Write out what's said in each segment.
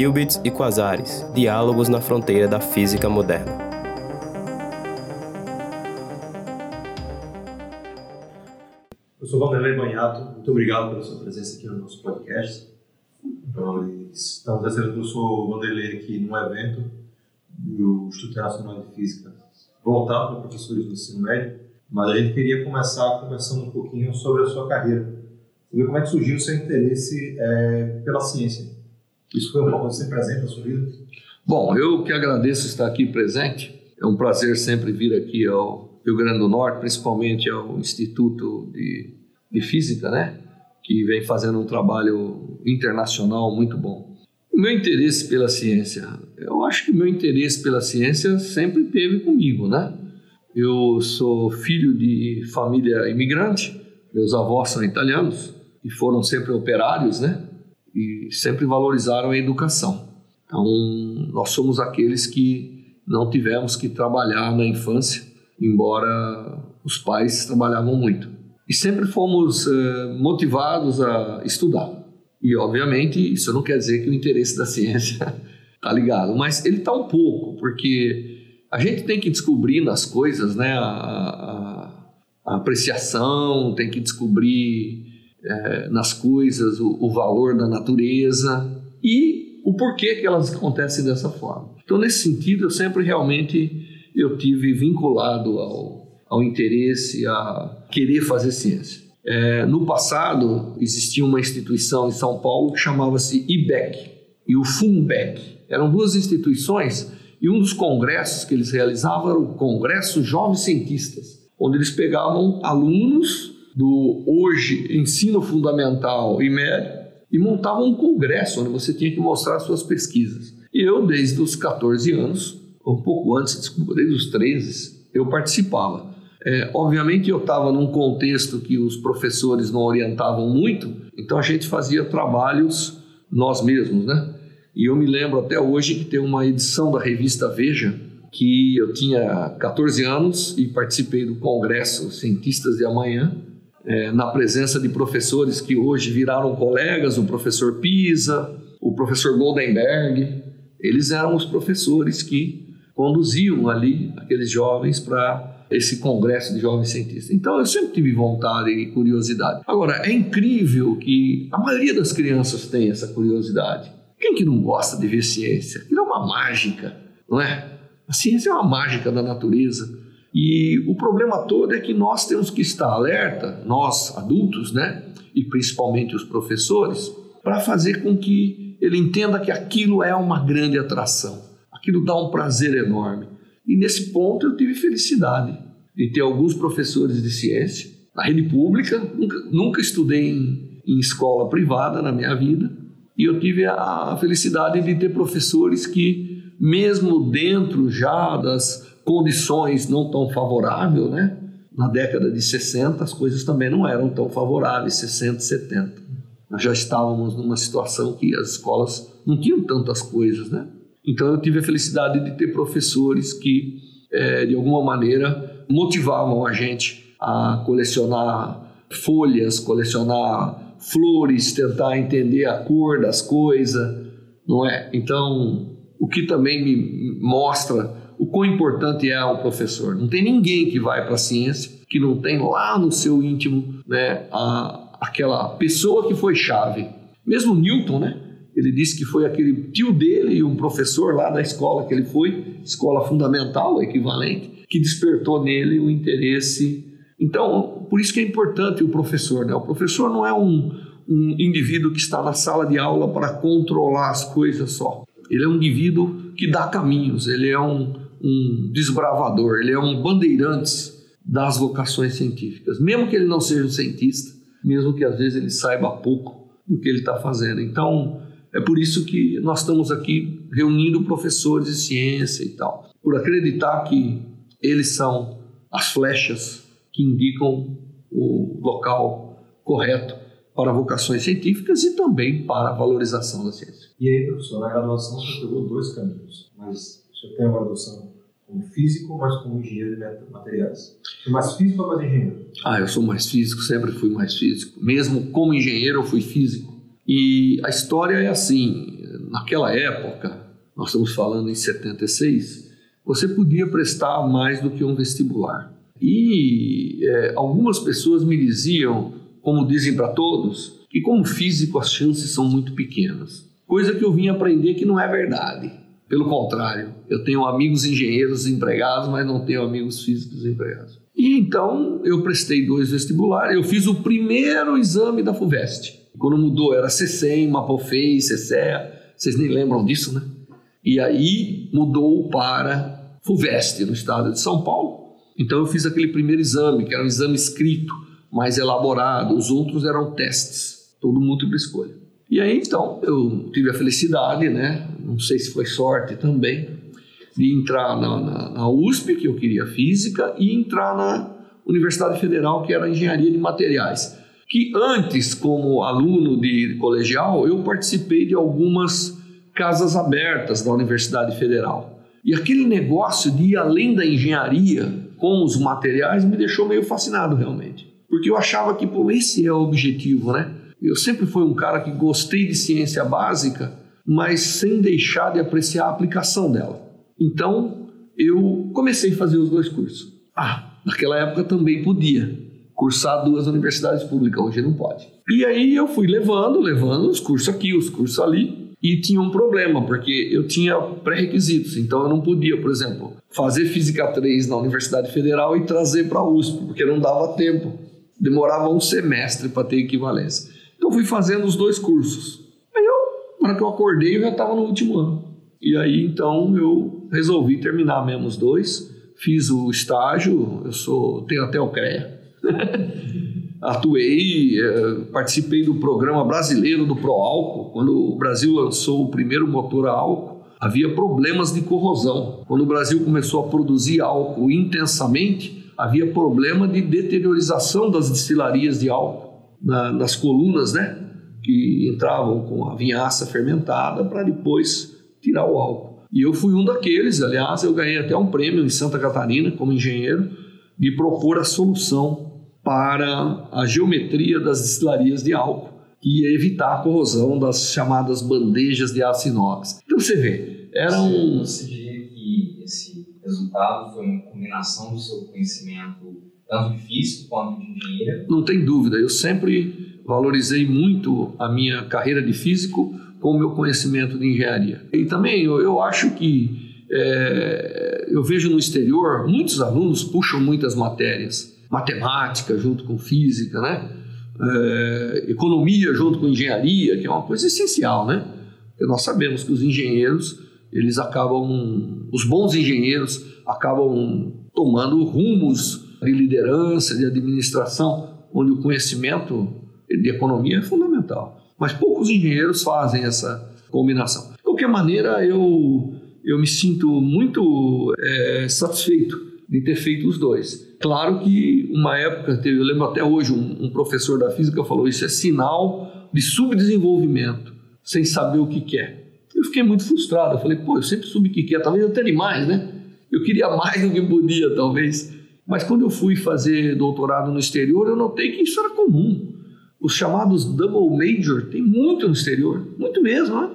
Qubits e Quasares Diálogos na fronteira da física moderna. Eu sou Vanderlei Banhato, muito obrigado pela sua presença aqui no nosso podcast. Nós estamos recebendo o professor Vanderlei aqui num evento do Instituto Internacional de Física voltado para professores do ensino médio, mas a gente queria começar conversando um pouquinho sobre a sua carreira. Saber como é que surgiu o seu interesse é, pela ciência. Isso foi um pouco assim presente na sua vida? Bom, eu que agradeço estar aqui presente. É um prazer sempre vir aqui ao Rio Grande do Norte, principalmente ao Instituto de, de Física, né? Que vem fazendo um trabalho internacional muito bom. O meu interesse pela ciência, eu acho que o meu interesse pela ciência sempre teve comigo, né? Eu sou filho de família imigrante, meus avós são italianos e foram sempre operários, né? E sempre valorizaram a educação. Então, nós somos aqueles que não tivemos que trabalhar na infância, embora os pais trabalhavam muito. E sempre fomos eh, motivados a estudar. E, obviamente, isso não quer dizer que o interesse da ciência está ligado, mas ele está um pouco, porque a gente tem que descobrir nas coisas né, a, a, a apreciação, tem que descobrir é, nas coisas, o, o, valor da natureza e o porquê que elas acontecem dessa forma. Então, nesse sentido, eu sempre realmente eu tive vinculado ao, ao interesse, a querer fazer ciência. É, no passado, existia uma instituição em São Paulo que chamava-se IBEC e o FUNBEC. Eram duas instituições e um dos congressos que eles realizavam era o Congresso Jovens Cientistas, onde eles pegavam alunos do hoje ensino fundamental e médio e montava um congresso onde você tinha que mostrar suas pesquisas. E eu, desde os 14 anos, um pouco antes, desculpa, desde os 13, eu participava. É, obviamente eu estava num contexto que os professores não orientavam muito, então a gente fazia trabalhos nós mesmos, né? E eu me lembro até hoje que tem uma edição da revista Veja que eu tinha 14 anos e participei do congresso Cientistas de Amanhã é, na presença de professores que hoje viraram colegas, o professor Pisa, o professor Goldenberg. Eles eram os professores que conduziam ali aqueles jovens para esse congresso de jovens cientistas. Então eu sempre tive vontade e curiosidade. Agora, é incrível que a maioria das crianças tem essa curiosidade. Quem que não gosta de ver ciência? Aquilo é uma mágica, não é? A ciência é uma mágica da natureza. E o problema todo é que nós temos que estar alerta, nós adultos, né, e principalmente os professores, para fazer com que ele entenda que aquilo é uma grande atração, aquilo dá um prazer enorme. E nesse ponto eu tive felicidade de ter alguns professores de ciência na rede pública, nunca, nunca estudei em, em escola privada na minha vida, e eu tive a, felicidade de ter professores que, mesmo dentro já das condições não tão favoráveis, né? Na década de 60 as coisas também não eram tão favoráveis, 60, 70. Nós já estávamos numa situação que as escolas não tinham tantas coisas, né? Então eu tive a felicidade de ter professores que, é, de alguma maneira, motivavam a gente a colecionar folhas, colecionar flores, tentar entender a cor das coisas, não é? Então, o que também me mostra o quão importante é o professor. Não tem ninguém que vai para a ciência que não tem lá no seu íntimo né, a, aquela pessoa que foi chave. Mesmo Newton, né? Ele disse que foi aquele tio dele e um professor lá da escola que ele foi, escola fundamental, equivalente, que despertou nele o interesse. Então, por isso que é importante o professor, né? O professor não é um, um indivíduo que está na sala de aula para controlar as coisas só. Ele é um indivíduo que dá caminhos, ele é um, um desbravador, ele é um bandeirante das vocações científicas, mesmo que ele não seja um cientista, mesmo que às vezes ele saiba pouco do que ele está fazendo. Então, é por isso que nós estamos aqui reunindo professores de ciência e tal, por acreditar que eles são as flechas que indicam o local correto para vocações científicas e também para a valorização da ciência. E aí, professor, na graduação você pegou dois caminhos, mas você tem uma graduação como físico, mas como engenheiro de materiais. Você é mais físico ou mais engenheiro? Ah, eu sou mais físico, sempre fui mais físico. Mesmo como engenheiro, eu fui físico. E a história é assim: naquela época, nós estamos falando em 76, você podia prestar mais do que um vestibular. E é, algumas pessoas me diziam, como dizem para todos, que como físico as chances são muito pequenas. Coisa que eu vim aprender que não é verdade. Pelo contrário, eu tenho amigos engenheiros empregados, mas não tenho amigos físicos empregados. E então eu prestei dois vestibulares. Eu fiz o primeiro exame da FUVEST. Quando mudou, era CCEM, Mapofei, CCEA. Vocês nem lembram disso, né? E aí mudou para FUVEST, no estado de São Paulo. Então eu fiz aquele primeiro exame, que era um exame escrito, mais elaborado. Os outros eram testes, todo múltipla escolha. E aí então eu tive a felicidade, né? Não sei se foi sorte também, de entrar na, na, na USP, que eu queria física, e entrar na Universidade Federal, que era engenharia de materiais. Que antes, como aluno de colegial, eu participei de algumas casas abertas da Universidade Federal. E aquele negócio de ir além da engenharia com os materiais me deixou meio fascinado realmente. Porque eu achava que, pô, esse é o objetivo, né? Eu sempre fui um cara que gostei de ciência básica, mas sem deixar de apreciar a aplicação dela. Então, eu comecei a fazer os dois cursos. Ah, naquela época também podia cursar duas universidades públicas, hoje não pode. E aí eu fui levando, levando os cursos aqui, os cursos ali, e tinha um problema, porque eu tinha pré-requisitos, então eu não podia, por exemplo, fazer Física 3 na Universidade Federal e trazer para a USP, porque não dava tempo. Demorava um semestre para ter equivalência. Então fui fazendo os dois cursos. Aí eu, na hora que eu acordei, eu já estava no último ano. E aí então eu resolvi terminar mesmo os dois. Fiz o estágio, eu sou, tenho até o CREA. atuei, eh, participei do programa brasileiro do Proálcool, quando o Brasil lançou o primeiro motor a álcool, havia problemas de corrosão. Quando o Brasil começou a produzir álcool intensamente, havia problema de deteriorização das destilarias de álcool na, nas colunas, né, que entravam com a vinhaça fermentada para depois tirar o álcool. E eu fui um daqueles, aliás, eu ganhei até um prêmio em Santa Catarina como engenheiro de propor a solução para a geometria das destilarias de álcool e evitar a corrosão das chamadas bandejas de aço inox. Então você vê, era um... Você diria que esse resultado foi uma combinação do seu conhecimento tanto de físico quanto de engenheiro? Não tem dúvida, eu sempre valorizei muito a minha carreira de físico com o meu conhecimento de engenharia. E também eu, eu acho que é, eu vejo no exterior, muitos alunos puxam muitas matérias matemática junto com física, né? É, economia junto com engenharia, que é uma coisa essencial, né? Porque nós sabemos que os engenheiros, eles acabam, os bons engenheiros acabam tomando rumos de liderança, de administração, onde o conhecimento de economia é fundamental. Mas poucos engenheiros fazem essa combinação. De qualquer maneira, eu, eu me sinto muito é, satisfeito de ter feito os dois. Claro que uma época, teve, eu lembro até hoje, um, um professor da física falou: isso é sinal de subdesenvolvimento, sem saber o que quer. Eu fiquei muito frustrado. Eu falei: pô, eu sempre soube o que quer, talvez eu tenha mais, né? Eu queria mais do que podia, talvez. Mas quando eu fui fazer doutorado no exterior, eu notei que isso era comum. Os chamados double major tem muito no exterior, muito mesmo, né?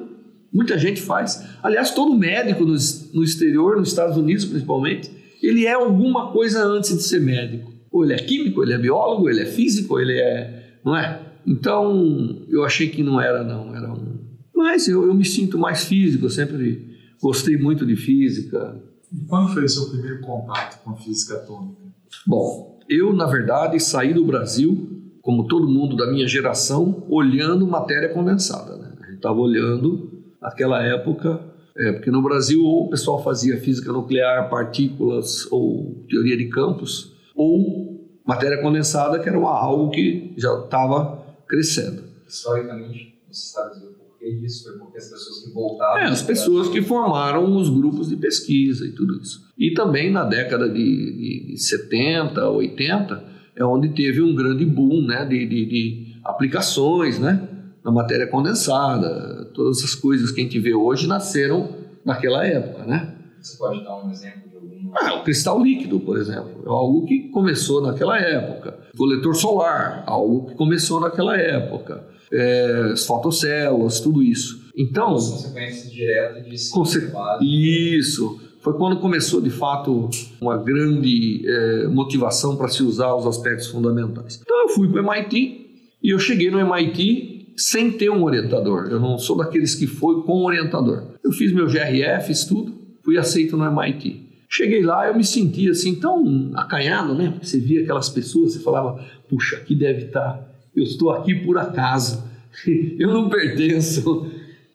Muita gente faz. Aliás, todo médico no, no exterior, nos Estados Unidos principalmente, ele é alguma coisa antes de ser médico. Ou ele é químico, ele é biólogo, ele é físico, ele é. Não é? Então, eu achei que não era, não. Era um. Mas eu, eu me sinto mais físico, eu sempre gostei muito de física. E quando foi o seu primeiro contato com a física atômica? Bom, eu, na verdade, saí do Brasil, como todo mundo da minha geração, olhando matéria condensada. Né? A gente estava olhando, naquela época, é, porque no Brasil ou o pessoal fazia física nuclear, partículas ou teoria de campos, ou matéria condensada, que era uma, algo que já estava crescendo. Historicamente, você sabe dizer o disso? Foi porque as pessoas que voltaram... É, as pessoas que formaram os grupos de pesquisa e tudo isso. E também na década de, de 70, 80, é onde teve um grande boom né, de, de, de aplicações, né? na matéria condensada, todas essas coisas que a gente vê hoje nasceram naquela época, né? Você pode dar um exemplo de algum? Ah, o cristal líquido, por exemplo, é algo que começou naquela época. Coletor solar, algo que começou naquela época. É, as fotocélulas, tudo isso. Então, consequência direta de Conse... Isso. Foi quando começou, de fato, uma grande é, motivação para se usar os aspectos fundamentais. Então, eu fui para o MIT e eu cheguei no MIT sem ter um orientador. Eu não sou daqueles que foi com orientador. Eu fiz meu GRF, estudo, fui aceito no MIT. Cheguei lá, eu me sentia assim tão acanhado, né? Você via aquelas pessoas, você falava, puxa, aqui deve estar, eu estou aqui por acaso, eu não pertenço.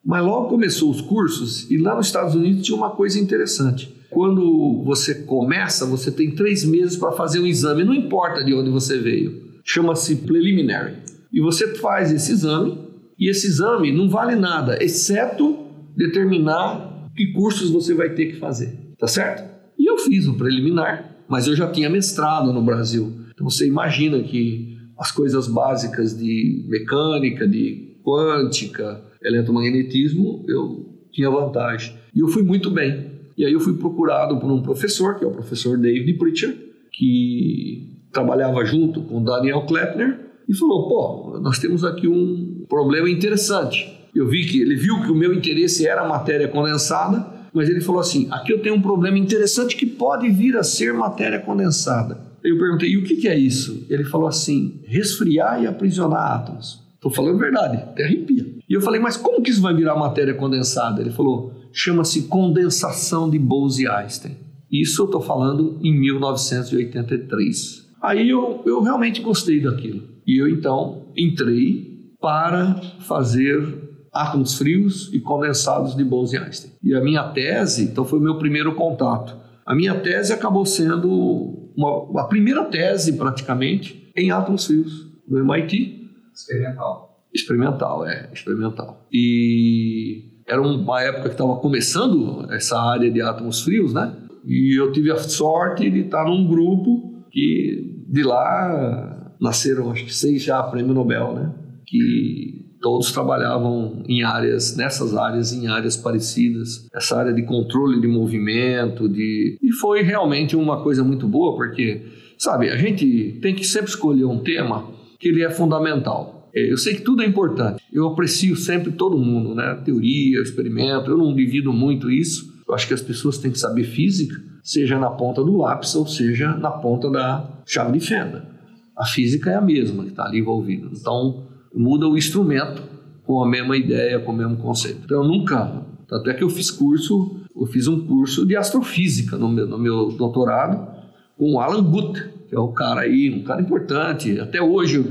Mas logo começou os cursos e lá nos Estados Unidos tinha uma coisa interessante. Quando você começa, você tem três meses para fazer um exame, não importa de onde você veio. Chama-se preliminary. E você faz esse exame, e esse exame não vale nada, exceto determinar que cursos você vai ter que fazer. Tá certo? E eu fiz o preliminar, mas eu já tinha mestrado no Brasil. Então você imagina que as coisas básicas de mecânica, de quântica, eletromagnetismo, eu tinha vantagem. E eu fui muito bem. E aí eu fui procurado por um professor, que é o professor David Pritchard, que trabalhava junto com Daniel Kleppner, e falou: pô, nós temos aqui um problema interessante. Eu vi que ele viu que o meu interesse era matéria condensada, mas ele falou assim: aqui eu tenho um problema interessante que pode vir a ser matéria condensada. Eu perguntei: e o que, é isso? Ele falou assim: resfriar e aprisionar átomos. Estou falando verdade, até arrepia. E eu falei: mas como que isso vai virar matéria condensada? Ele falou: chama-se condensação de Bose-Einstein. Isso eu estou falando em 1983. Aí eu, eu realmente gostei daquilo. E eu então entrei para fazer átomos frios e condensados de Bose-Einstein. E a minha tese, então foi o meu primeiro contato. A minha tese acabou sendo uma, a primeira tese praticamente em átomos frios no MIT. Experimental. Experimental, é, experimental. E era uma época que estava começando essa área de átomos frios, né? E eu tive a sorte de estar num grupo que de lá nasceram acho que seis já prêmio Nobel, né? Que todos trabalhavam em áreas, nessas áreas, em áreas parecidas, essa área de controle de movimento, de e foi realmente uma coisa muito boa porque, sabe, a gente tem que sempre escolher um tema que ele é fundamental. É, eu sei que tudo é importante. Eu aprecio sempre todo mundo, né? Teoria, experimento. Eu não divido muito isso. Eu acho que as pessoas têm que saber física, seja na ponta do lápis ou seja na ponta da chave de fenda. A física é a mesma que está ali envolvida. Então, muda o instrumento com a mesma ideia, com o mesmo conceito. Então eu nunca, tanto é que eu fiz curso, eu fiz um curso de astrofísica no meu, no meu doutorado com o Alan Guth, que é o cara aí, um cara importante. Até hoje,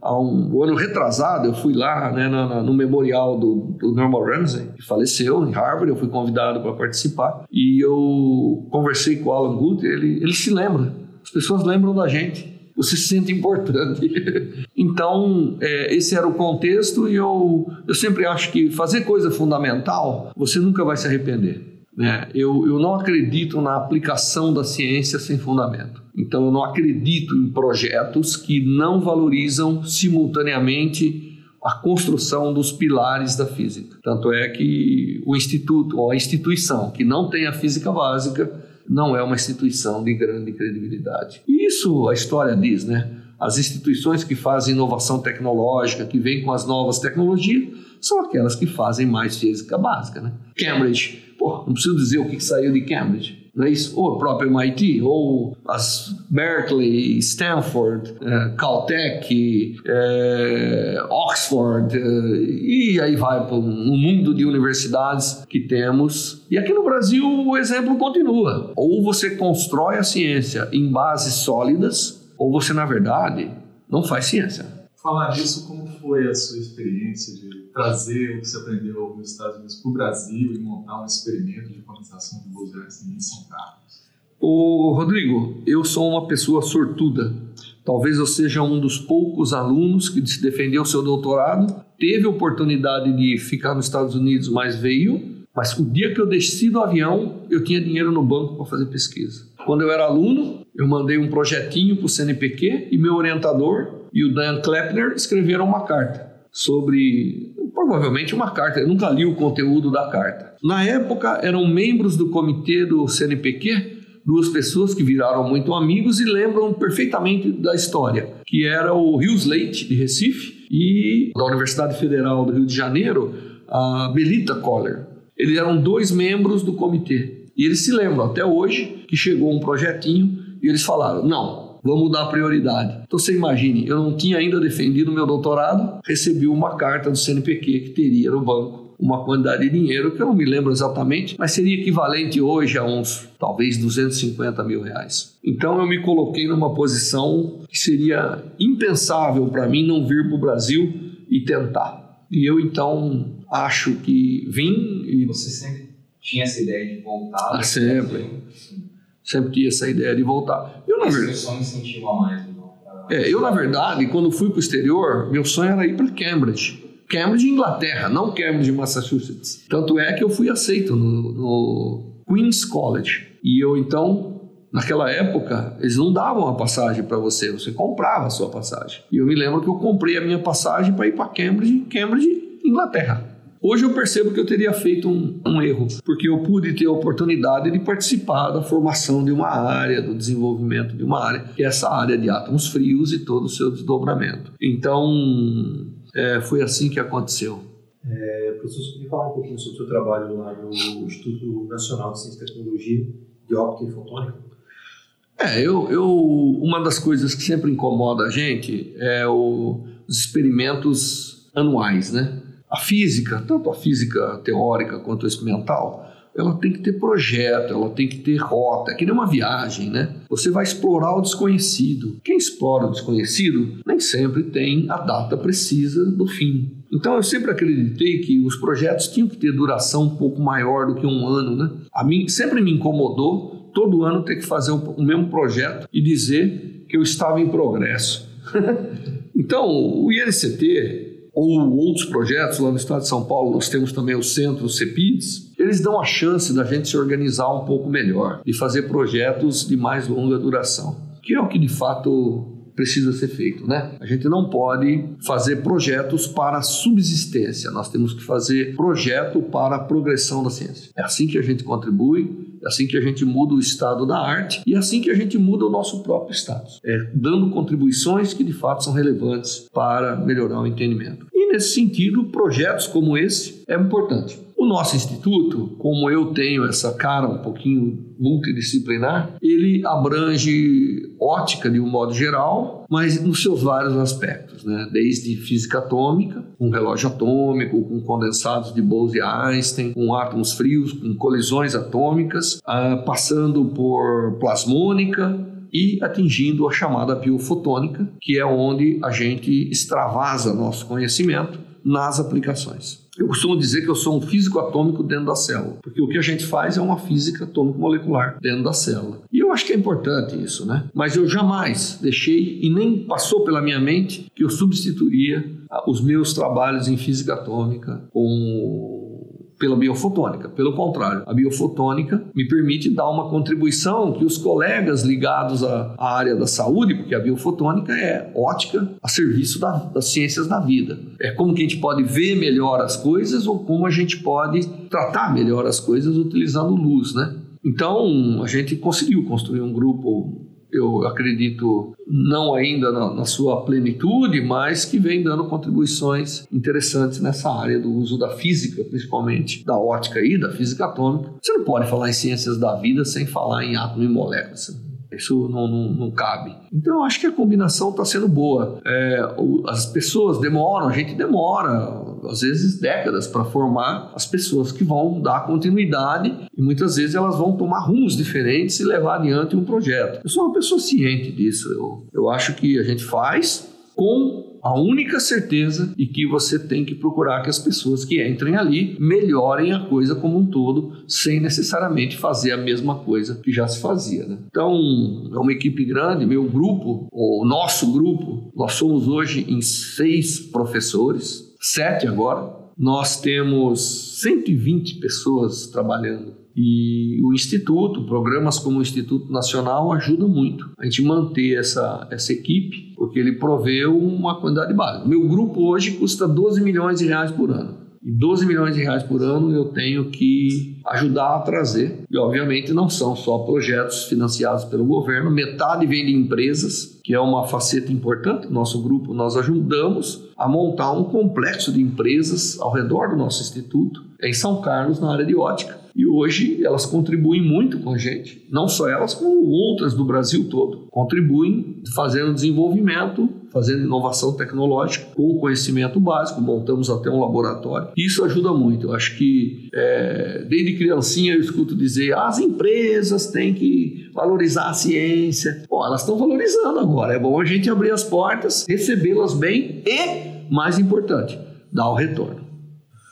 há um, ano retrasado, eu fui lá né, no, no memorial do, do, Norman Ramsey, que faleceu em Harvard, eu fui convidado para participar, e eu conversei com o Alan Guth, ele, ele se lembra, as pessoas lembram da gente você se sente importante. então, é, esse era o contexto e eu, eu sempre acho que fazer coisa fundamental, você nunca vai se arrepender. Né? Eu, eu não acredito na aplicação da ciência sem fundamento. Então, eu não acredito em projetos que não valorizam simultaneamente a construção dos pilares da física. Tanto é que o instituto ou a instituição que não tem a física básica não é uma instituição de grande credibilidade. E isso a história diz, né? As instituições que fazem inovação tecnológica, que vêm com as novas tecnologias, são aquelas que fazem mais física básica, né? Cambridge, pô, não preciso dizer o que saiu de Cambridge? Ou o próprio MIT, ou as Berkeley, Stanford, uh, Caltech, uh, Oxford, uh, e aí vai para um mundo de universidades que temos. E aqui no Brasil o exemplo continua. Ou você constrói a ciência em bases sólidas, ou você, na verdade, não faz ciência. Falar nisso, como foi a sua experiência de trazer o que você aprendeu nos Estados Unidos para o Brasil e montar um experimento de condensação de Bose-Einstein em São Carlos? Ô, Rodrigo, eu sou uma pessoa sortuda. Talvez eu seja um dos poucos alunos que se defendeu seu doutorado, teve oportunidade de ficar nos Estados Unidos, mas veio. Mas o dia que eu desci do avião, eu tinha dinheiro no banco para fazer pesquisa. Quando eu era aluno, eu mandei um projetinho para o CNPq e meu orientador e o Dan Kleppner escreveram uma carta sobre provavelmente uma carta. Eu nunca li o conteúdo da carta. Na época, eram membros do comitê do CNPq, duas pessoas que viraram muito amigos e lembram perfeitamente da história, que era o Rios Leite, de Recife, e da Universidade Federal do Rio de Janeiro, a Belita Coller. Eles eram dois membros do comitê. E eles se lembram até hoje que chegou um projetinho e eles falaram: não, vamos dar prioridade. Então você imagine, eu não tinha ainda defendido meu doutorado, recebi uma carta do CNPq que teria no banco uma quantidade de dinheiro que eu não me lembro exatamente, mas seria equivalente hoje a uns talvez 250 mil reais. Então eu me coloquei numa posição que seria impensável para mim não vir para o Brasil e tentar. E eu então acho que vim e você sempre tinha essa ideia de voltar. Ah, sempre. Sempre tinha essa ideia de voltar. Eu na verdade. só me incentiva mais. Então, é, eu na verdade, quando fui para o exterior, meu sonho era ir para Cambridge. Cambridge, Inglaterra, não Cambridge, Massachusetts. Tanto é que eu fui aceito no, no Queen's College. E eu então, naquela época, eles não davam a passagem para você, você comprava a sua passagem. E eu me lembro que eu comprei a minha passagem para ir para Cambridge, Cambridge, Inglaterra. Hoje eu percebo que eu teria feito um, um, erro, porque eu pude ter a oportunidade de participar da formação de uma área, do desenvolvimento de uma área, que é essa área de átomos frios e todo o seu desdobramento. Então, é, foi assim que aconteceu. É, professor, você podia falar um pouquinho sobre o seu trabalho lá no Instituto Nacional de Ciência e Tecnologia de Óptica e Fotônica? É, eu, eu, uma das coisas que sempre incomoda a gente é o, os experimentos anuais, né? A física, tanto a física teórica quanto a experimental, ela tem que ter projeto, ela tem que ter rota, é que nem uma viagem, né? Você vai explorar o desconhecido. Quem explora o desconhecido nem sempre tem a data precisa do fim. Então eu sempre acreditei que os projetos tinham que ter duração um pouco maior do que um ano, né? A mim sempre me incomodou todo ano ter que fazer o mesmo projeto e dizer que eu estava em progresso. então o INCT ou outros projetos lá no estado de São Paulo, nós temos também o centro CEPIDS, eles dão a chance da gente se organizar um pouco melhor e fazer projetos de mais longa duração, que é o que de fato precisa ser feito, né? A gente não pode fazer projetos para subsistência, nós temos que fazer projeto para a progressão da ciência. É assim que a gente contribui, é assim que a gente muda o estado da arte e é assim que a gente muda o nosso próprio status. É dando contribuições que de fato são relevantes para melhorar o entendimento. E nesse sentido, projetos como esse é importante. O nosso instituto, como eu tenho essa cara um pouquinho multidisciplinar, ele abrange ótica de um modo geral, mas nos seus vários aspectos, né? desde física atômica, um relógio atômico, com condensados de Bose-Einstein, com átomos frios, com colisões atômicas, uh, passando por plasmônica, e atingindo a chamada biofotônica, que é onde a gente extravasa nosso conhecimento nas aplicações. Eu costumo dizer que eu sou um físico atômico dentro da célula, porque o que a gente faz é uma física atômico-molecular dentro da célula. E eu acho que é importante isso, né? Mas eu jamais deixei e nem passou pela minha mente que eu substituiria os meus trabalhos em física atômica com pela biofotônica. Pelo contrário, a biofotônica me permite dar uma contribuição que os colegas ligados à, área da saúde, porque a biofotônica é ótica a serviço da, das ciências da vida. É como que a gente pode ver melhor as coisas ou como a gente pode tratar melhor as coisas utilizando luz, né? Então, a gente conseguiu construir um grupo eu acredito, não ainda na, na, sua plenitude, mas que vem dando contribuições interessantes nessa área do uso da física, principalmente da ótica e da física atômica. Você não pode falar em ciências da vida sem falar em átomo e moléculas. Isso não, não, não, cabe. Então, eu acho que a combinação está sendo boa. É, as pessoas demoram, a gente demora, às vezes décadas, para formar as pessoas que vão dar continuidade e muitas vezes elas vão tomar rumos diferentes e levar adiante um projeto. Eu sou uma pessoa ciente disso. Eu, eu acho que a gente faz com a única certeza e que você tem que procurar que as pessoas que entrem ali melhorem a coisa como um todo, sem necessariamente fazer a mesma coisa que já se fazia. Né? Então, é uma equipe grande, meu grupo, o nosso grupo, nós somos hoje em seis professores, sete agora. Nós temos 120 pessoas trabalhando e o Instituto, programas como o Instituto Nacional ajudam muito a gente manter essa, essa equipe, porque ele proveu uma quantidade básica. Meu grupo hoje custa 12 milhões de reais por ano. E 12 milhões de reais por ano eu tenho que ajudar a trazer. E, obviamente, não são só projetos financiados pelo governo, metade vem de empresas, que é uma faceta importante. Nosso grupo, nós ajudamos a montar um complexo de empresas ao redor do nosso instituto, em São Carlos, na área de ótica e hoje elas contribuem muito com a gente, não só elas, como outras do Brasil todo. Contribuem fazendo desenvolvimento, fazendo inovação tecnológica com conhecimento básico, montamos até um laboratório. Isso ajuda muito. Eu acho que é, desde criancinha eu escuto dizer as empresas têm que valorizar a ciência. Bom, elas estão valorizando agora. É bom a gente abrir as portas, recebê-las bem e, mais importante, dar o retorno.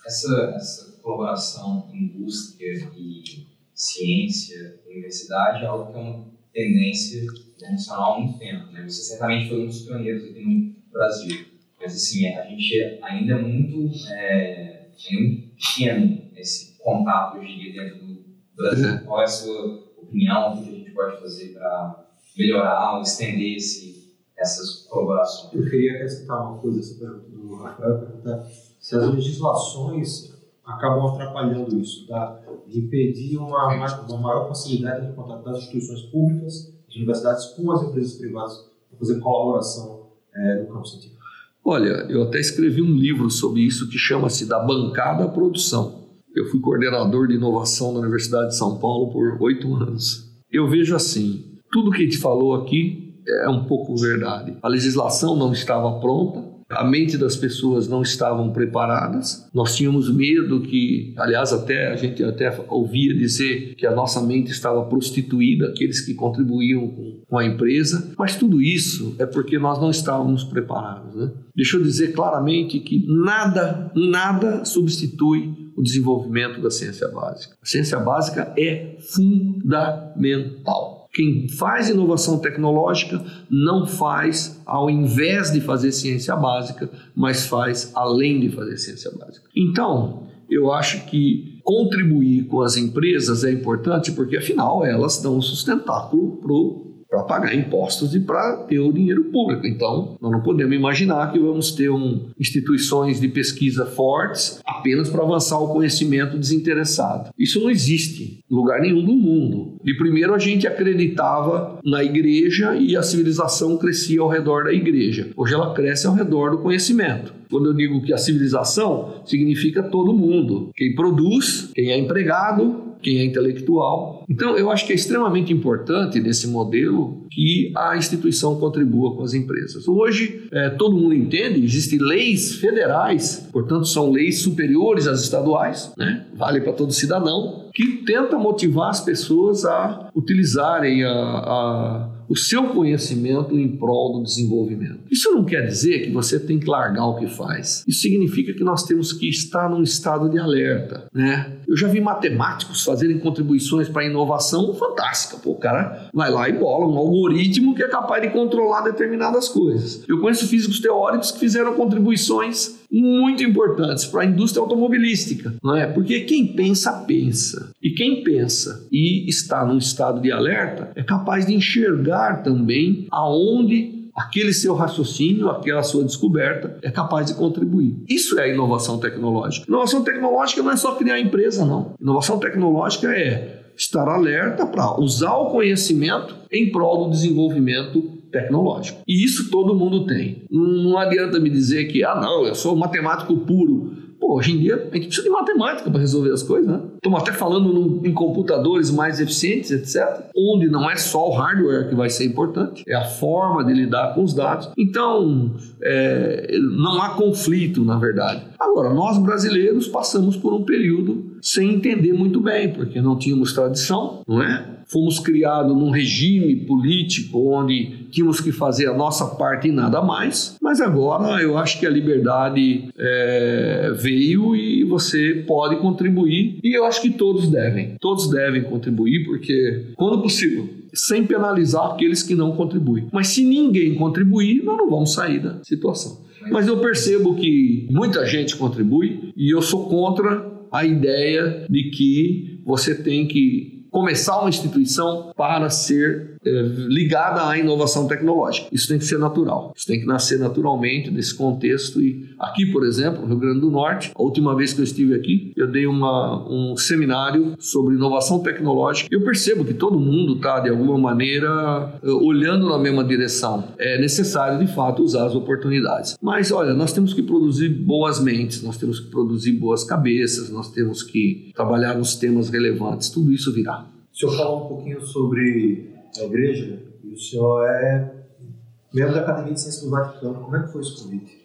Essa, essa colaboração indústria e ciência, universidade, é algo que é uma tendência internacional há muito tempo. Né? Você certamente foi um dos pioneiros aqui no Brasil, mas assim, a gente ainda é muito, é, é muito pequeno esse contato hoje em dia dentro do Brasil. É. Qual é a sua opinião? O que a gente pode fazer para melhorar ou estender esse, essas colaborações? Eu queria acrescentar uma coisa, essa pergunta do Rafael, perguntar se as legislações acabam atrapalhando isso, tá? de impedir uma, uma maior facilidade de contatar as instituições públicas, as universidades com as empresas privadas para fazer colaboração é, no campo científico. Olha, eu até escrevi um livro sobre isso que chama-se Da Bancada à Produção. Eu fui coordenador de inovação na Universidade de São Paulo por oito anos. Eu vejo assim, tudo que a gente falou aqui é um pouco verdade. A legislação não estava pronta, a mente das pessoas não estavam preparadas. Nós tínhamos medo que, aliás, até a gente até ouvia dizer que a nossa mente estava prostituída, aqueles que contribuíam com, a empresa. Mas tudo isso é porque nós não estávamos preparados. Né? Deixa eu dizer claramente que nada, nada substitui o desenvolvimento da ciência básica. A ciência básica é fundamental. Quem faz inovação tecnológica não faz ao invés de fazer ciência básica, mas faz além de fazer ciência básica. Então, eu acho que contribuir com as empresas é importante porque, afinal, elas dão sustentáculo para o para pagar impostos e para ter o dinheiro público. Então, nós não podemos imaginar que vamos ter um, instituições de pesquisa fortes apenas para avançar o conhecimento desinteressado. Isso não existe em lugar nenhum do mundo. De primeiro, a gente acreditava na igreja e a civilização crescia ao redor da igreja. Hoje, ela cresce ao redor do conhecimento. Quando eu digo que a civilização significa todo mundo, quem produz, quem é empregado, quem é intelectual. Então, eu acho que é extremamente importante nesse modelo que a instituição contribua com as empresas. Hoje, é, todo mundo entende, existem leis federais, portanto, são leis superiores às estaduais, né? vale para todo cidadão, que tenta motivar as pessoas a utilizarem a, a o seu conhecimento em prol do desenvolvimento. Isso não quer dizer que você tem que largar o que faz. Isso significa que nós temos que estar num estado de alerta, né? Eu já vi matemáticos fazerem contribuições para a inovação fantástica. Pô, o cara vai lá e bola um algoritmo que é capaz de controlar determinadas coisas. Eu conheço físicos teóricos que fizeram contribuições muito importantes para a indústria automobilística, não é? Porque quem pensa, pensa. E quem pensa e está num estado de alerta é capaz de enxergar também aonde aquele seu raciocínio, aquela sua descoberta é capaz de contribuir. Isso é inovação tecnológica. Inovação tecnológica não é só criar empresa, não. Inovação tecnológica é estar alerta para usar o conhecimento em prol do desenvolvimento tecnológico. E isso todo mundo tem. Não adianta me dizer que, ah, não, eu sou matemático puro. Pô, hoje em dia a gente precisa de matemática para resolver as coisas, né? Estamos até falando em computadores mais eficientes, etc., onde não é só o hardware que vai ser importante, é a forma de lidar com os dados. Então, é, não há conflito, na verdade. Agora, nós brasileiros passamos por um período sem entender muito bem, porque não tínhamos tradição, não é? fomos criados num regime político onde tínhamos que fazer a nossa parte e nada mais, mas agora eu acho que a liberdade é, veio e você pode contribuir e eu acho que todos devem, todos devem contribuir porque quando possível sem penalizar aqueles que não contribuem. Mas se ninguém contribuir, nós não vamos sair da situação. Mas eu percebo que muita gente contribui e eu sou contra a ideia de que você tem que começar uma instituição para ser ligada à inovação tecnológica. Isso tem que ser natural, isso tem que nascer naturalmente desse contexto. E aqui, por exemplo, no Rio Grande do Norte, a última vez que eu estive aqui, eu dei uma, um seminário sobre inovação tecnológica. Eu percebo que todo mundo está, de alguma maneira, eh, olhando na mesma direção. É necessário, de fato, usar as oportunidades. Mas, olha, nós temos que produzir boas mentes, nós temos que produzir boas cabeças, nós temos que trabalhar nos temas relevantes. Tudo isso virá. O senhor fala um pouquinho sobre a igreja e o senhor é membro da Academia de Ciências do Vaticano. Como é que foi esse convite?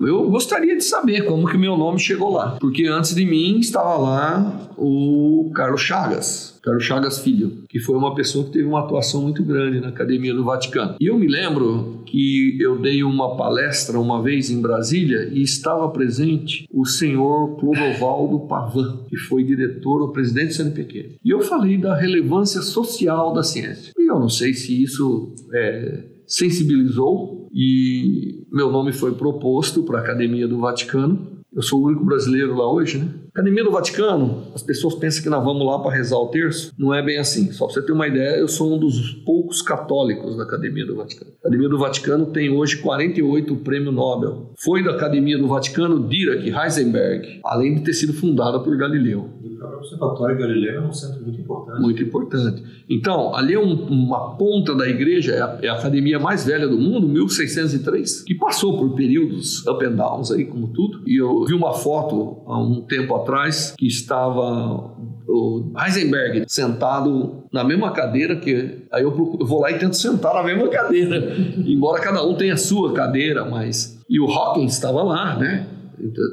Eu gostaria de saber como que meu nome chegou lá, porque antes de mim estava lá o Carlos Chagas, Carlos Chagas Filho, que foi uma pessoa que teve uma atuação muito grande na Academia do Vaticano. E eu me lembro que eu dei uma palestra uma vez em Brasília e estava presente o senhor Clodovaldo Pavan, que foi diretor ou presidente do CNPq. E eu falei da relevância social da ciência. E eu não sei se isso é, sensibilizou e meu nome foi proposto para a Academia do Vaticano. Eu sou o único brasileiro lá hoje, né? Academia do Vaticano, as pessoas pensam que nós vamos lá para rezar o terço. Não é bem assim. Só para você ter uma ideia, eu sou um dos poucos católicos da Academia do Vaticano. A Academia do Vaticano tem hoje 48 prêmio Nobel. Foi da Academia do Vaticano Dirac Heisenberg, além de ter sido fundada por Galileu. O Observatório Galileu é um centro muito importante. Muito importante. Então, ali é um, uma ponta da igreja, é a, é a, academia mais velha do mundo, 1603, que passou por períodos up and downs aí, como tudo. E eu vi uma foto há um tempo atrás que estava o Heisenberg sentado na mesma cadeira que aí eu, procuro, eu vou lá e tento sentar na mesma cadeira, embora cada um tenha a sua cadeira, mas e o Hawkins estava lá, né?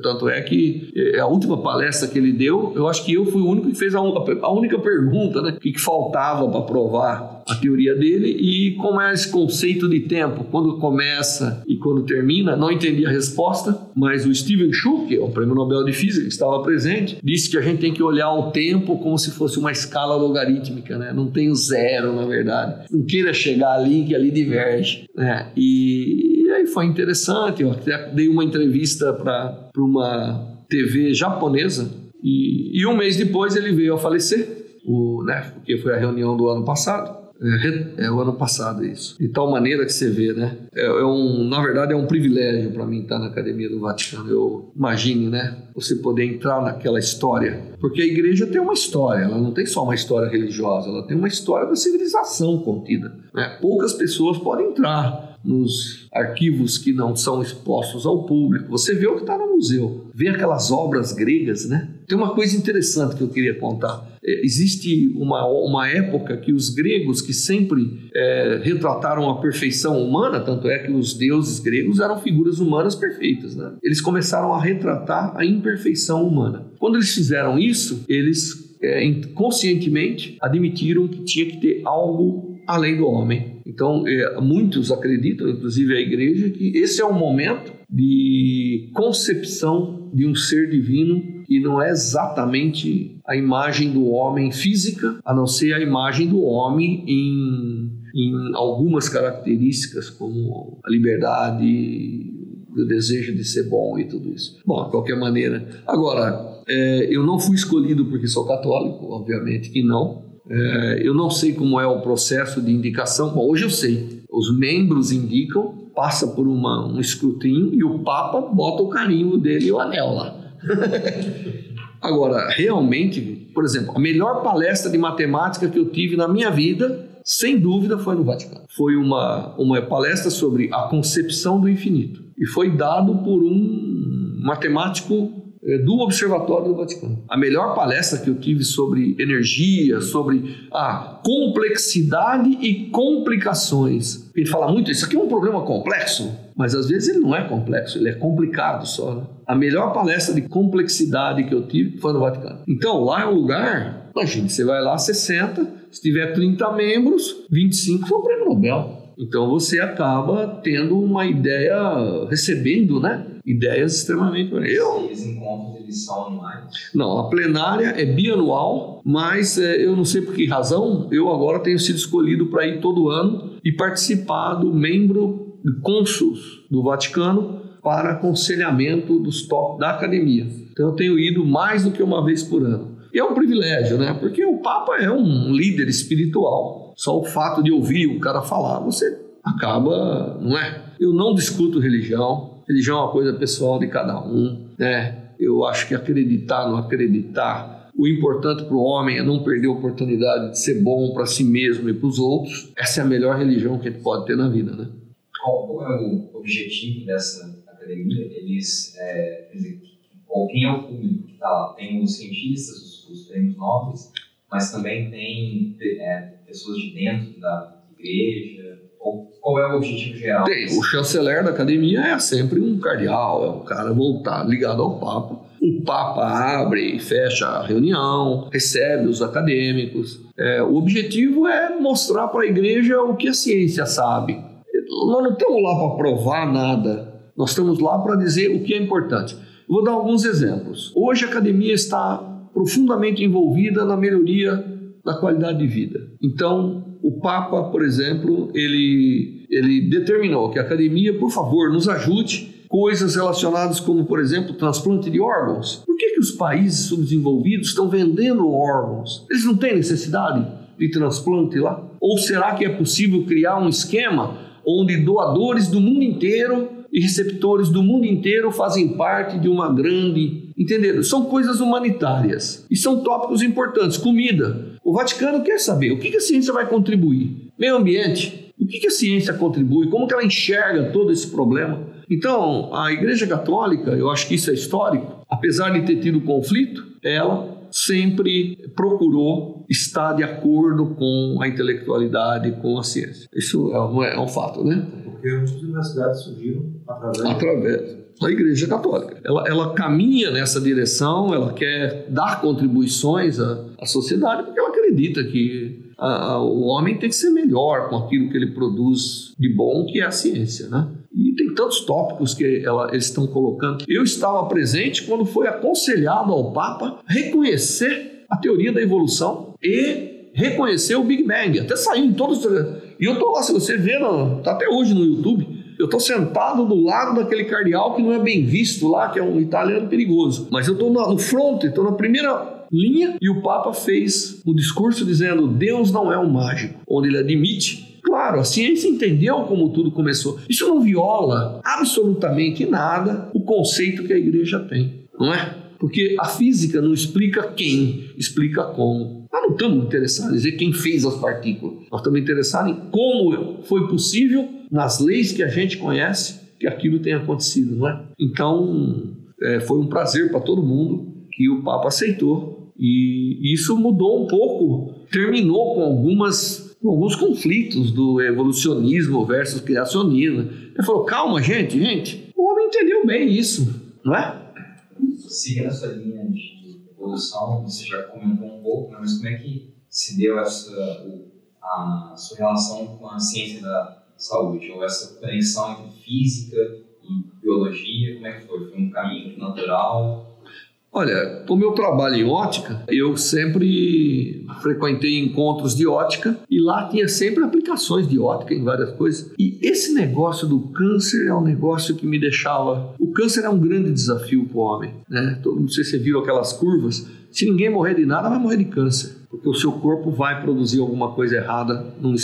Tanto é que é, a última palestra que ele deu, eu acho que eu fui o único que fez a, a única pergunta, né? O que, que faltava para provar a teoria dele e como é esse conceito de tempo, quando começa e quando termina. Não entendi a resposta, mas o Steven Chu, que é o prêmio Nobel de Física, que estava presente, disse que a gente tem que olhar o tempo como se fosse uma escala logarítmica, né? Não tem zero, na verdade. Não queira chegar ali que ali diverge, né? E aí foi interessante. Eu até dei uma entrevista para uma TV japonesa e, e, um mês depois ele veio a falecer, o, né, porque foi a reunião do ano passado. É, é, o ano passado isso. De tal maneira que você vê, né? É, é um, na verdade, é um privilégio para mim estar na Academia do Vaticano. Eu imagine, né? Você poder entrar naquela história. Porque a igreja tem uma história, ela não tem só uma história religiosa, ela tem uma história da civilização contida. Né? Poucas pessoas podem entrar nos arquivos que não são expostos ao público. Você vê o que está no museu, vê aquelas obras gregas, né? Tem uma coisa interessante que eu queria contar. É, existe uma, uma época que os gregos, que sempre é, retrataram a perfeição humana, tanto é que os deuses gregos eram figuras humanas perfeitas, né? Eles começaram a retratar a imperfeição humana. Quando eles fizeram isso, eles é, conscientemente admitiram que tinha que ter algo além do homem então, é, muitos acreditam, inclusive a igreja, que esse é o momento de concepção de um ser divino que não é exatamente a imagem do homem física, a não ser a imagem do homem em, em algumas características, como a liberdade, o desejo de ser bom e tudo isso. Bom, de qualquer maneira. Agora, é, eu não fui escolhido porque sou católico, obviamente que não. É, eu não sei como é o processo de indicação. Bom, hoje eu sei. Os membros indicam, passa por uma, um escrutínio e o Papa bota o carimbo dele e o anel lá. Agora, realmente, por exemplo, a melhor palestra de matemática que eu tive na minha vida, sem dúvida, foi no Vaticano. Foi uma, uma palestra sobre a concepção do infinito. E foi dado por um matemático do Observatório do Vaticano. A melhor palestra que eu tive sobre energia, sobre a complexidade e complicações. Ele fala muito, isso aqui é um problema complexo, mas às vezes ele não é complexo, ele é complicado só. Né? A melhor palestra de complexidade que eu tive foi no Vaticano. Então, lá é um lugar, imagine, você vai lá, 60, se tiver 30 membros, 25 são prêmio Nobel. Então você acaba tendo uma ideia, recebendo, né? Ideias extremamente. Eu... Esses encontros eles são anuais? Não, a plenária é bianual, mas é, eu não sei por que razão, eu agora tenho sido escolhido para ir todo ano e participar do membro cônsuls do Vaticano para aconselhamento dos top da academia. Então eu tenho ido mais do que uma vez por ano. E é um privilégio, né? Porque o Papa é um líder espiritual Só o fato de ouvir o cara falar, você acaba, não é? Eu não discuto religião, religião é uma coisa pessoal de cada um, né? Eu acho que acreditar, não acreditar, o importante para o homem é não perder a oportunidade de ser bom para si mesmo e para os outros. Essa é a melhor religião que ele pode ter na vida, né? Qual, é o objetivo dessa academia? Eles, é, ou quem é o público que está lá? Tem os cientistas, os, os prêmios nobres, mas também tem é, pessoas de dentro da igreja, qual é o objetivo geral? Tem, o chanceler da academia é sempre um cardeal, é um cara voltado, ligado ao Papa. O Papa abre e fecha a reunião, recebe os acadêmicos. É, o objetivo é mostrar para a igreja o que a ciência sabe. Nós não estamos lá para provar nada, nós estamos lá para dizer o que é importante. Vou dar alguns exemplos. Hoje a academia está profundamente envolvida na melhoria da qualidade de vida. Então, o Papa, por exemplo, ele, ele determinou que a academia, por favor, nos ajude coisas relacionadas como, por exemplo, transplante de órgãos. Por que, que os países subdesenvolvidos estão vendendo órgãos? Eles não têm necessidade de transplante lá? Ou será que é possível criar um esquema onde doadores do mundo inteiro e receptores do mundo inteiro fazem parte de uma grande. Entenderam? São coisas humanitárias e são tópicos importantes. Comida. O Vaticano quer saber o que a ciência vai contribuir. Meio ambiente. O que a ciência contribui? Como que ela enxerga todo esse problema? Então, a Igreja Católica, eu acho que isso é histórico, apesar de ter tido conflito, ela sempre procurou estar de acordo com a intelectualidade, com a ciência. Isso é um, é fato, né? Porque muitas universidades surgiram através, através da Igreja Católica. Ela, ela caminha nessa direção, ela quer dar contribuições à, à sociedade, porque ela acredita que a, a, o homem tem que ser melhor com aquilo que ele produz de bom, que é a ciência, né? E tem tantos tópicos que ela, eles estão colocando. Eu estava presente quando foi aconselhado ao Papa reconhecer a teoria da evolução e reconhecer o Big Bang. Até saiu em todos. E eu estou lá, se você ver, está até hoje no YouTube. Eu estou sentado do lado daquele cardeal que não é bem visto lá, que é um italiano perigoso. Mas eu estou no front, estou na primeira linha e o Papa fez o discurso dizendo: Deus não é um mágico, onde ele admite Claro, a ciência entendeu como tudo começou. Isso não viola absolutamente nada o conceito que a igreja tem, não é? Porque a física não explica quem, explica como. Nós não estamos interessados em dizer quem fez as partículas. Nós estamos interessados em como foi possível, nas leis que a gente conhece, que aquilo tenha acontecido, não é? Então, é, foi um prazer para todo mundo que o Papa aceitou. E isso mudou um pouco, terminou com algumas alguns conflitos do evolucionismo versus criacionismo. Ele falou: calma, gente, gente, o homem entendeu bem isso, não é? Seguindo essa linha de evolução, você já comentou um pouco, né, mas como é que se deu essa a sua relação com a ciência da saúde, ou essa conexão entre física e biologia, como é que foi? Foi um caminho natural? Olha, o meu trabalho em ótica, eu sempre frequentei encontros de ótica e lá tinha sempre aplicações de ótica em várias coisas. E esse negócio do câncer é um negócio que me deixava. O câncer é um grande desafio para o homem, né? Não sei se você viu aquelas curvas. Se ninguém morrer de nada, vai morrer de câncer, porque o seu corpo vai produzir alguma coisa errada num,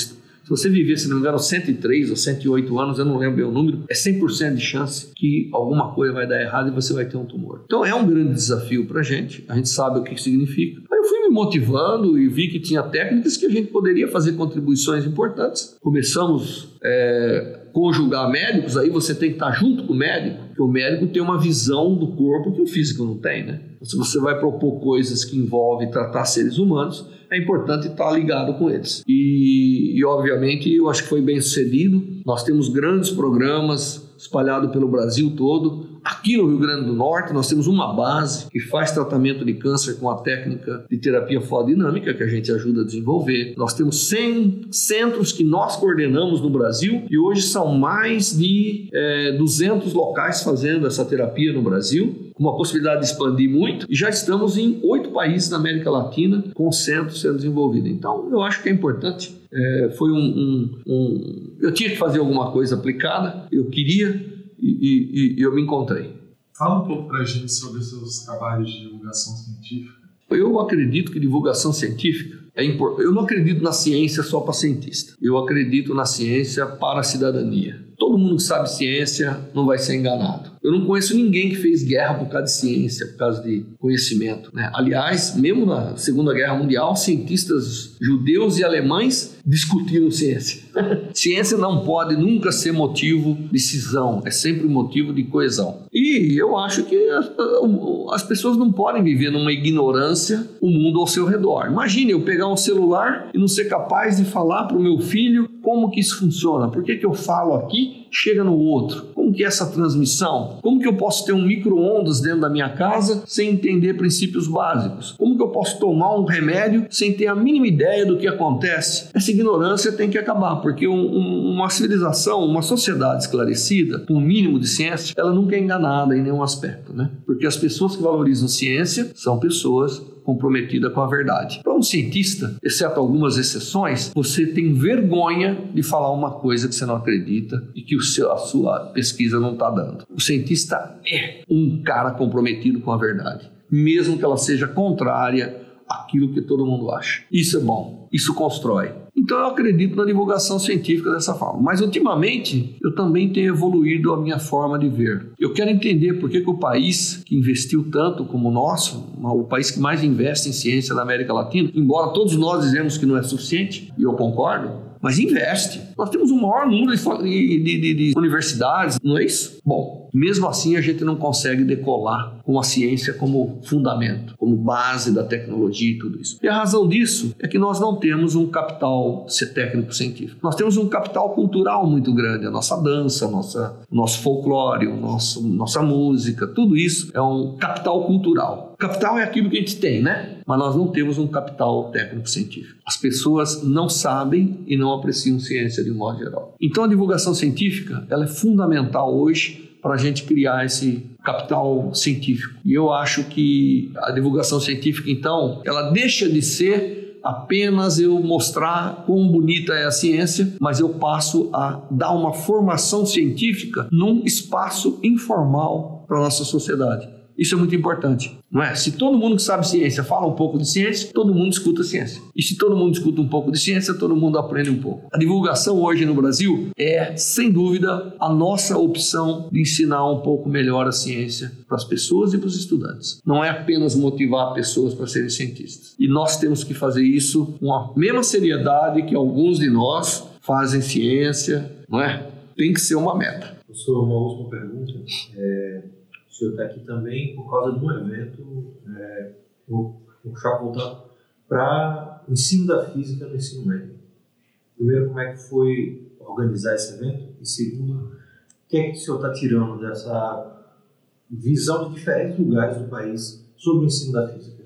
você viver, se não me engano, 103 ou 108 anos, eu não lembro bem o número, é 100% de chance que alguma coisa vai dar errado e você vai ter um tumor. Então é um grande desafio para a gente, a gente sabe o que significa. Aí eu fui me motivando e vi que tinha técnicas que a gente poderia fazer contribuições importantes. Começamos é, conjugar médicos, aí você tem que estar junto com o médico, porque o médico tem uma visão do corpo que o físico não tem, né? Se você vai propor coisas que envolvem tratar seres humanos, é importante estar ligado com eles. E, e obviamente, eu acho que foi bem sucedido. Nós temos grandes programas espalhados pelo Brasil todo Aqui no Rio Grande do Norte, nós temos uma base que faz tratamento de câncer com a técnica de terapia fotodinâmica que a gente ajuda a desenvolver. Nós temos 100 centros que nós coordenamos no Brasil e hoje são mais de é, 200 locais fazendo essa terapia no Brasil, com uma possibilidade de expandir muito. E já estamos em oito países na América Latina com centros sendo desenvolvidos. Então, eu acho que é importante. É, foi um, um, um. Eu tinha que fazer alguma coisa aplicada, eu queria e, e, e eu me encontrei. Fala um pouco para a gente sobre os seus trabalhos de divulgação científica. Eu acredito que divulgação científica É impor... Eu não acredito na ciência só para cientista. Eu acredito na ciência para a cidadania. Todo mundo que sabe ciência não vai ser enganado. Eu não conheço ninguém que fez guerra por causa de ciência, por causa de conhecimento. Né? Aliás, mesmo na Segunda Guerra Mundial, cientistas judeus e alemães discutiram ciência. ciência não pode nunca ser motivo de cisão, é sempre motivo de coesão. E eu acho que as, as pessoas não podem viver numa ignorância o mundo ao seu redor. Imagine eu pegar um celular e não ser capaz de falar para o meu filho como que isso funciona, por que, que eu falo aqui, chega no outro, como que é essa transmissão, como que eu posso ter um micro-ondas dentro da minha casa sem entender princípios básicos, como que eu posso tomar um remédio sem ter a mínima ideia do que acontece. Essa ignorância tem que acabar, porque um, um, uma civilização, uma sociedade esclarecida, com um mínimo de ciência, ela nunca é enganada em nenhum aspecto, né? Porque as pessoas que valorizam ciência são pessoas comprometida com a verdade. Para um cientista, exceto algumas exceções, você tem vergonha de falar uma coisa que você não acredita e que seu, a sua pesquisa não está dando. O cientista é um cara comprometido com a verdade, mesmo que ela seja contrária àquilo que todo mundo acha. Isso é bom, isso constrói. Então eu acredito na divulgação científica dessa forma. Mas ultimamente eu também tenho evoluído a minha forma de ver. Eu quero entender por que, que o país que investiu tanto como o nosso, o país que mais investe em ciência da América Latina, embora todos nós dizemos que não é suficiente, e eu concordo, mas investe. Nós temos o maior número de, de, de, de, universidades, não é isso? Bom, mesmo assim a gente não consegue decolar com a ciência como fundamento, como base da tecnologia e tudo isso. E a razão disso é que nós não temos um capital técnico-científico. Nós temos um capital cultural muito grande, a nossa dança, nossa, nosso folclore, o nosso, nossa música, tudo isso é um capital cultural. Capital é aquilo que a gente tem, né? Mas nós não temos um capital técnico-científico. As pessoas não sabem e não apreciam ciência de um modo geral. Então a divulgação científica ela é fundamental hoje para a gente criar esse capital científico. E eu acho que a divulgação científica, então, ela deixa de ser apenas eu mostrar quão bonita é a ciência, mas eu passo a dar uma formação científica num espaço informal para a nossa sociedade. Isso é muito importante, não é? Se todo mundo que sabe ciência fala um pouco de ciência, todo mundo escuta ciência. E se todo mundo escuta um pouco de ciência, todo mundo aprende um pouco. A divulgação hoje no Brasil é, sem dúvida, a nossa opção de ensinar um pouco melhor a ciência para as pessoas e para os estudantes. Não é apenas motivar pessoas para serem cientistas. E nós temos que fazer isso com a mesma seriedade que alguns de nós fazem ciência, não é? Tem que ser uma meta. Professor, uma última pergunta. É o senhor está aqui também por causa de um evento, é, workshop voltado para o ensino da física no ensino médio. Primeiro, como é que foi organizar esse evento? E segundo, o que é que o senhor está tirando dessa visão de diferentes lugares do país sobre o ensino da física?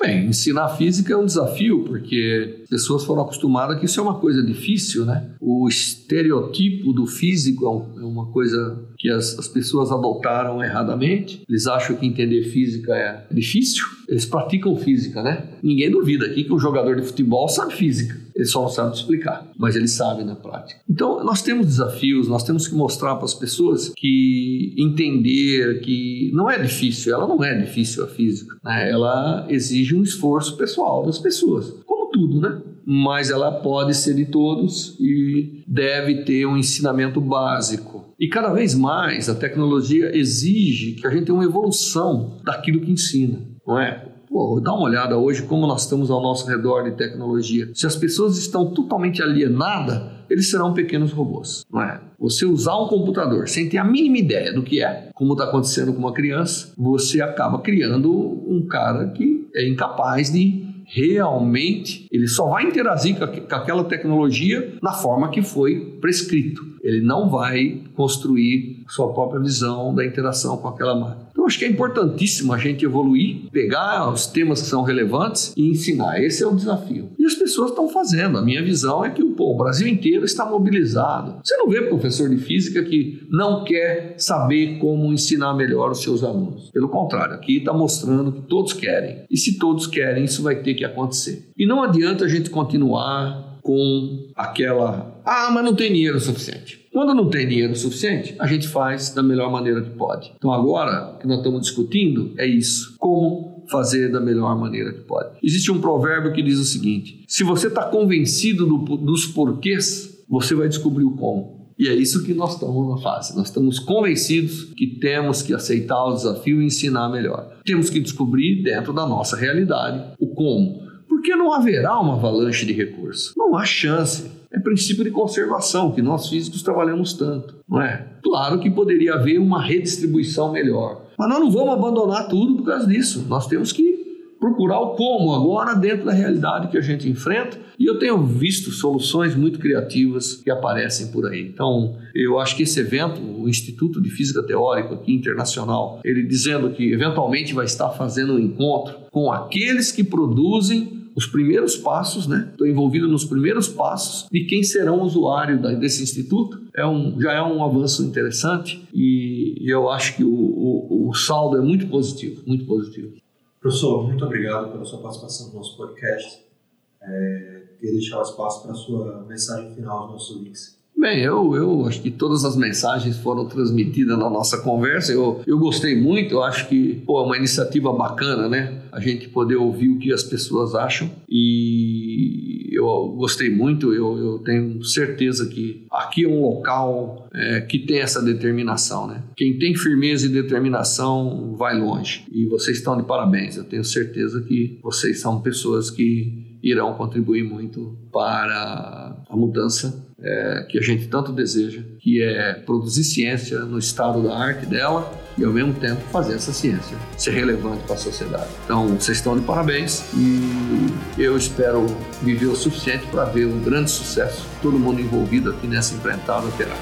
Bem, ensinar física é um desafio, porque as pessoas foram acostumadas que isso é uma coisa difícil, né? O estereotipo do físico é, é uma coisa que as, as pessoas adotaram erradamente. Eles acham que entender física é difícil. Eles praticam física, né? Ninguém duvida aqui que um jogador de futebol sabe física. Ele só não sabe explicar, mas ele sabe na prática. Então, nós temos desafios, nós temos que mostrar para as pessoas que entender que não é difícil, ela não é difícil a física, né? ela exige um esforço pessoal das pessoas, como tudo, né? Mas ela pode ser de todos e deve ter um ensinamento básico. E cada vez mais a tecnologia exige que a gente tenha uma evolução daquilo que ensina, não é? Pô, dá uma olhada hoje como nós estamos ao nosso redor de tecnologia. Se as pessoas estão totalmente alienadas, eles serão pequenos robôs, não é? Você usar um computador sem ter a mínima ideia do que é, como está acontecendo com uma criança, você acaba criando um cara que é incapaz de realmente ele só vai interagir com aquela tecnologia na forma que foi prescrito. Ele não vai construir sua própria visão da interação com aquela máquina. Então, acho que é importantíssimo a gente evoluir, pegar os temas que são relevantes e ensinar. Esse é o desafio. E as pessoas estão fazendo. A minha visão é que pô, o Brasil inteiro está mobilizado. Você não vê professor de física que não quer saber como ensinar melhor os seus alunos. Pelo contrário, aqui está mostrando que todos querem. E se todos querem, isso vai ter que acontecer. E não adianta a gente continuar com aquela. Ah, mas não tem dinheiro suficiente. Quando não tem dinheiro suficiente, a gente faz da melhor maneira que pode. Então agora o que nós estamos discutindo é isso. Como fazer da melhor maneira que pode. Existe um provérbio que diz o seguinte: se você está convencido do, dos porquês, você vai descobrir o como. E é isso que nós estamos na fase. Nós estamos convencidos que temos que aceitar o desafio e ensinar melhor. Temos que descobrir dentro da nossa realidade o como. Porque não haverá uma avalanche de recursos. Não há chance. É princípio de conservação que nós físicos trabalhamos tanto, não é? Claro que poderia haver uma redistribuição melhor, mas nós não vamos abandonar tudo por causa disso. Nós temos que procurar o como agora dentro da realidade que a gente enfrenta. E eu tenho visto soluções muito criativas que aparecem por aí. Então, eu acho que esse evento, o Instituto de Física Teórica aqui internacional, ele dizendo que eventualmente vai estar fazendo um encontro com aqueles que produzem os primeiros passos, né? Estou envolvido nos primeiros passos de quem serão usuário desse instituto. É um, já é um avanço interessante e eu acho que o, o, o saldo é muito positivo, muito positivo. Professor, muito obrigado pela sua participação no nosso podcast. É, queria deixar o espaço para a sua mensagem final aos nossos links. Bem, eu, eu acho que todas as mensagens foram transmitidas na nossa conversa. Eu, eu gostei muito, eu acho que pô, é uma iniciativa bacana, né? A gente poder ouvir o que as pessoas acham. E eu gostei muito, eu, eu tenho certeza que aqui é um local é, que tem essa determinação, né? Quem tem firmeza e determinação vai longe. E vocês estão de parabéns. Eu tenho certeza que vocês são pessoas que irão contribuir muito para a mudança é, que a gente tanto deseja, que é produzir ciência no estado da arte dela e ao mesmo tempo fazer essa ciência ser relevante para a sociedade. Então, vocês estão de parabéns e eu espero viver o suficiente para ver um grande sucesso todo mundo envolvido aqui nessa empreitada terá.